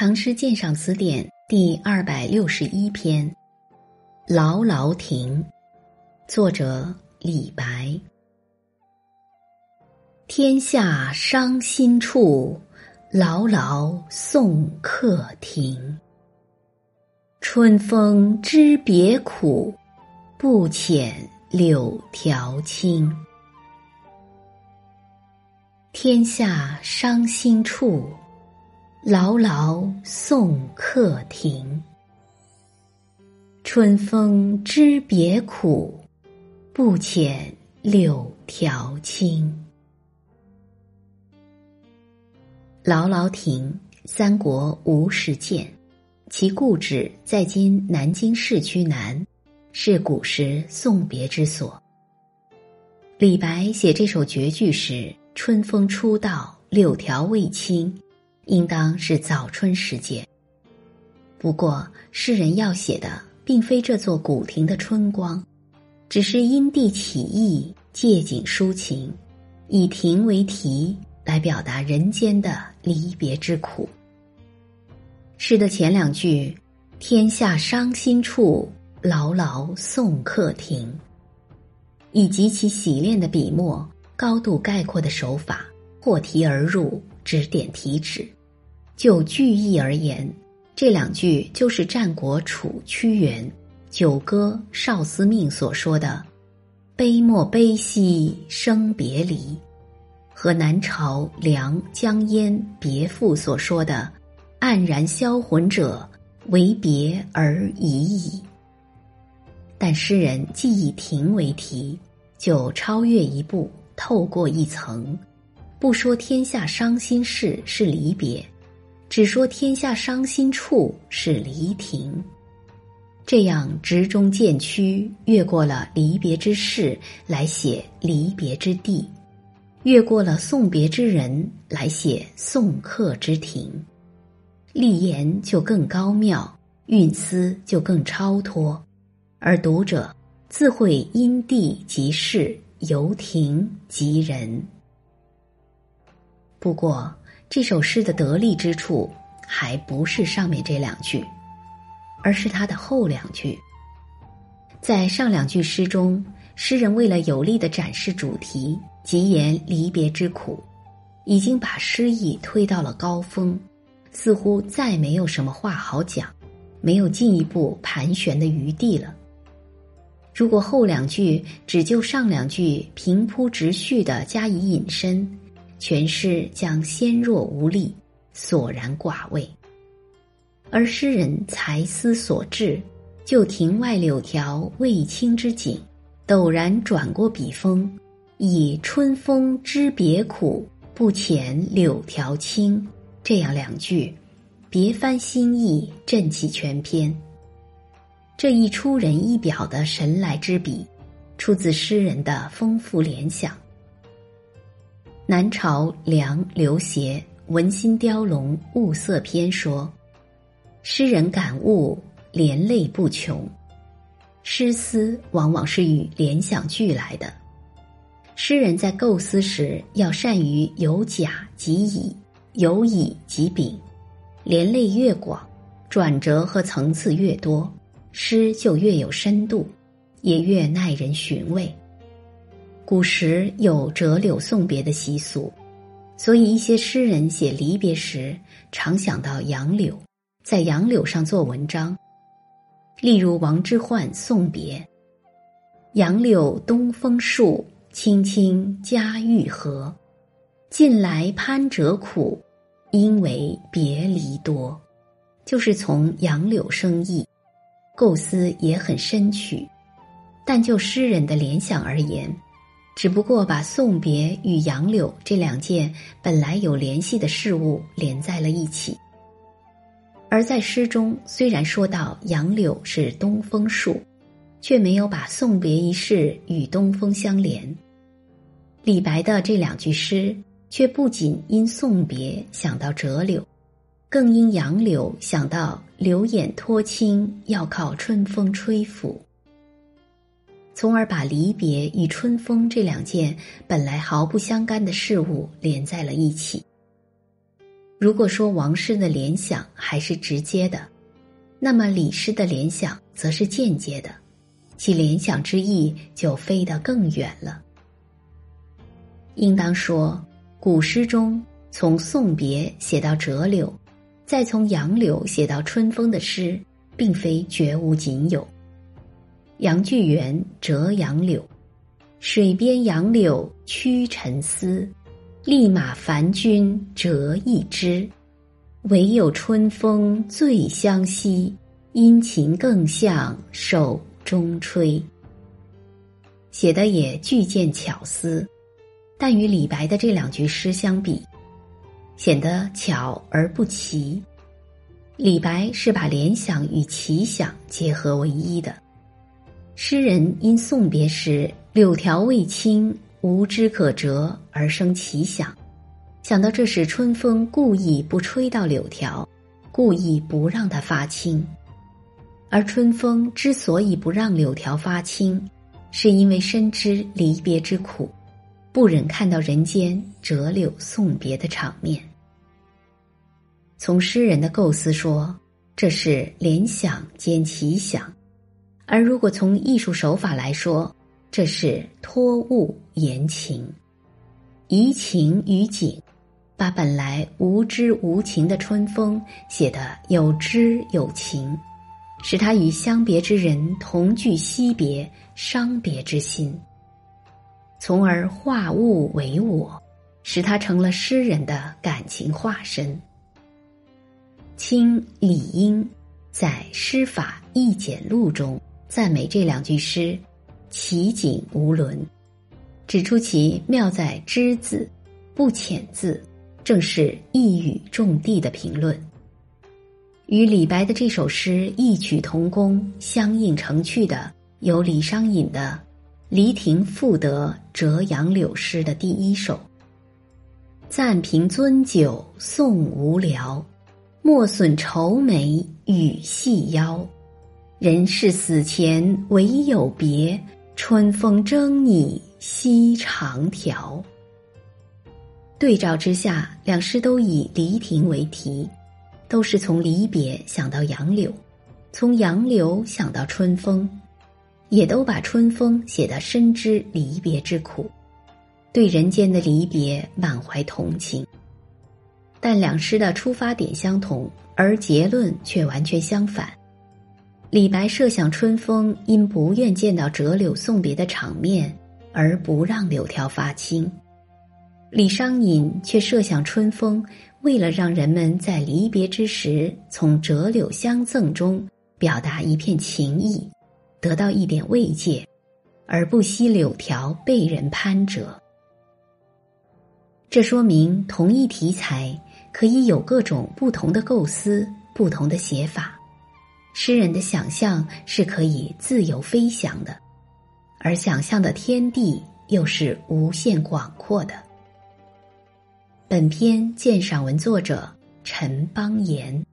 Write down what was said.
唐诗鉴赏词典》第二百六十一篇《劳劳亭》，作者李白。天下伤心处，劳劳送客亭。春风知别苦，不遣柳条青。天下伤心处。劳劳送客亭，春风知别苦，不遣柳条青。劳劳亭，三国吴时建，其故址在今南京市区南，是古时送别之所。李白写这首绝句时，春风初到，柳条未青。应当是早春时节。不过，诗人要写的并非这座古亭的春光，只是因地起意，借景抒情，以亭为题来表达人间的离别之苦。诗的前两句“天下伤心处，劳劳送客亭”，以极其洗练的笔墨、高度概括的手法，破题而入，指点题旨。就句意而言，这两句就是战国楚屈原《九歌·少司命》所说的“悲莫悲兮生别离”，和南朝梁江淹《别赋》所说的“黯然销魂者，为别而已矣”。但诗人既以亭为题，就超越一步，透过一层，不说天下伤心事是离别。只说天下伤心处是离亭，这样直中渐曲，越过了离别之事来写离别之地，越过了送别之人来写送客之亭，立言就更高妙，韵思就更超脱，而读者自会因地即事，由亭及人。不过。这首诗的得力之处，还不是上面这两句，而是它的后两句。在上两句诗中，诗人为了有力的展示主题，极言离别之苦，已经把诗意推到了高峰，似乎再没有什么话好讲，没有进一步盘旋的余地了。如果后两句只就上两句平铺直叙的加以引申。全诗将纤弱无力，索然寡味。而诗人才思所至，就庭外柳条未青之景，陡然转过笔锋，以“春风知别苦，不遣柳条青”这样两句，别翻新意，振起全篇。这一出人意表的神来之笔，出自诗人的丰富联想。南朝梁刘勰《文心雕龙物色篇》说：“诗人感悟，连累不穷。诗思往往是与联想俱来的。诗人在构思时，要善于由甲及乙，由乙及丙，连累越广，转折和层次越多，诗就越有深度，也越耐人寻味。”古时有折柳送别的习俗，所以一些诗人写离别时，常想到杨柳，在杨柳上做文章。例如王之涣送别：“杨柳东风树，青青家玉河。近来攀折苦，因为别离多。”就是从杨柳生意，构思也很深曲，但就诗人的联想而言。只不过把送别与杨柳这两件本来有联系的事物连在了一起，而在诗中虽然说到杨柳是东风树，却没有把送别一事与东风相连。李白的这两句诗却不仅因送别想到折柳，更因杨柳想到柳眼脱青要靠春风吹拂。从而把离别与春风这两件本来毫不相干的事物连在了一起。如果说王诗的联想还是直接的，那么李诗的联想则是间接的，其联想之意就飞得更远了。应当说，古诗中从送别写到折柳，再从杨柳写到春风的诗，并非绝无仅有。杨巨源《折杨柳》：水边杨柳屈沉思。立马凡君折一枝，唯有春风最相惜，殷勤更向手中吹。写的也具见巧思，但与李白的这两句诗相比，显得巧而不奇。李白是把联想与奇想结合为一的，诗人因送别时柳条未青。无枝可折而生奇想，想到这是春风故意不吹到柳条，故意不让它发青。而春风之所以不让柳条发青，是因为深知离别之苦，不忍看到人间折柳送别的场面。从诗人的构思说，这是联想兼奇想；而如果从艺术手法来说，这是托物言情，移情于景，把本来无知无情的春风写得有知有情，使他与相别之人同具惜别伤别之心，从而化物为我，使他成了诗人的感情化身。清李英在《诗法意简录》中赞美这两句诗。奇景无伦，指出其妙在只字，不遣字，正是一语中的的评论。与李白的这首诗异曲同工、相映成趣的，有李商隐的《离亭赋得折杨柳诗》的第一首：“暂凭樽酒送无聊，莫损愁眉与细腰。人世死前唯有别。”春风争你西长条。对照之下，两诗都以离亭为题，都是从离别想到杨柳，从杨柳想到春风，也都把春风写得深知离别之苦，对人间的离别满怀同情。但两诗的出发点相同，而结论却完全相反。李白设想春风因不愿见到折柳送别的场面而不让柳条发青，李商隐却设想春风为了让人们在离别之时从折柳相赠中表达一片情意，得到一点慰藉，而不惜柳条被人攀折。这说明同一题材可以有各种不同的构思、不同的写法。诗人的想象是可以自由飞翔的，而想象的天地又是无限广阔的。本篇鉴赏文作者陈邦彦。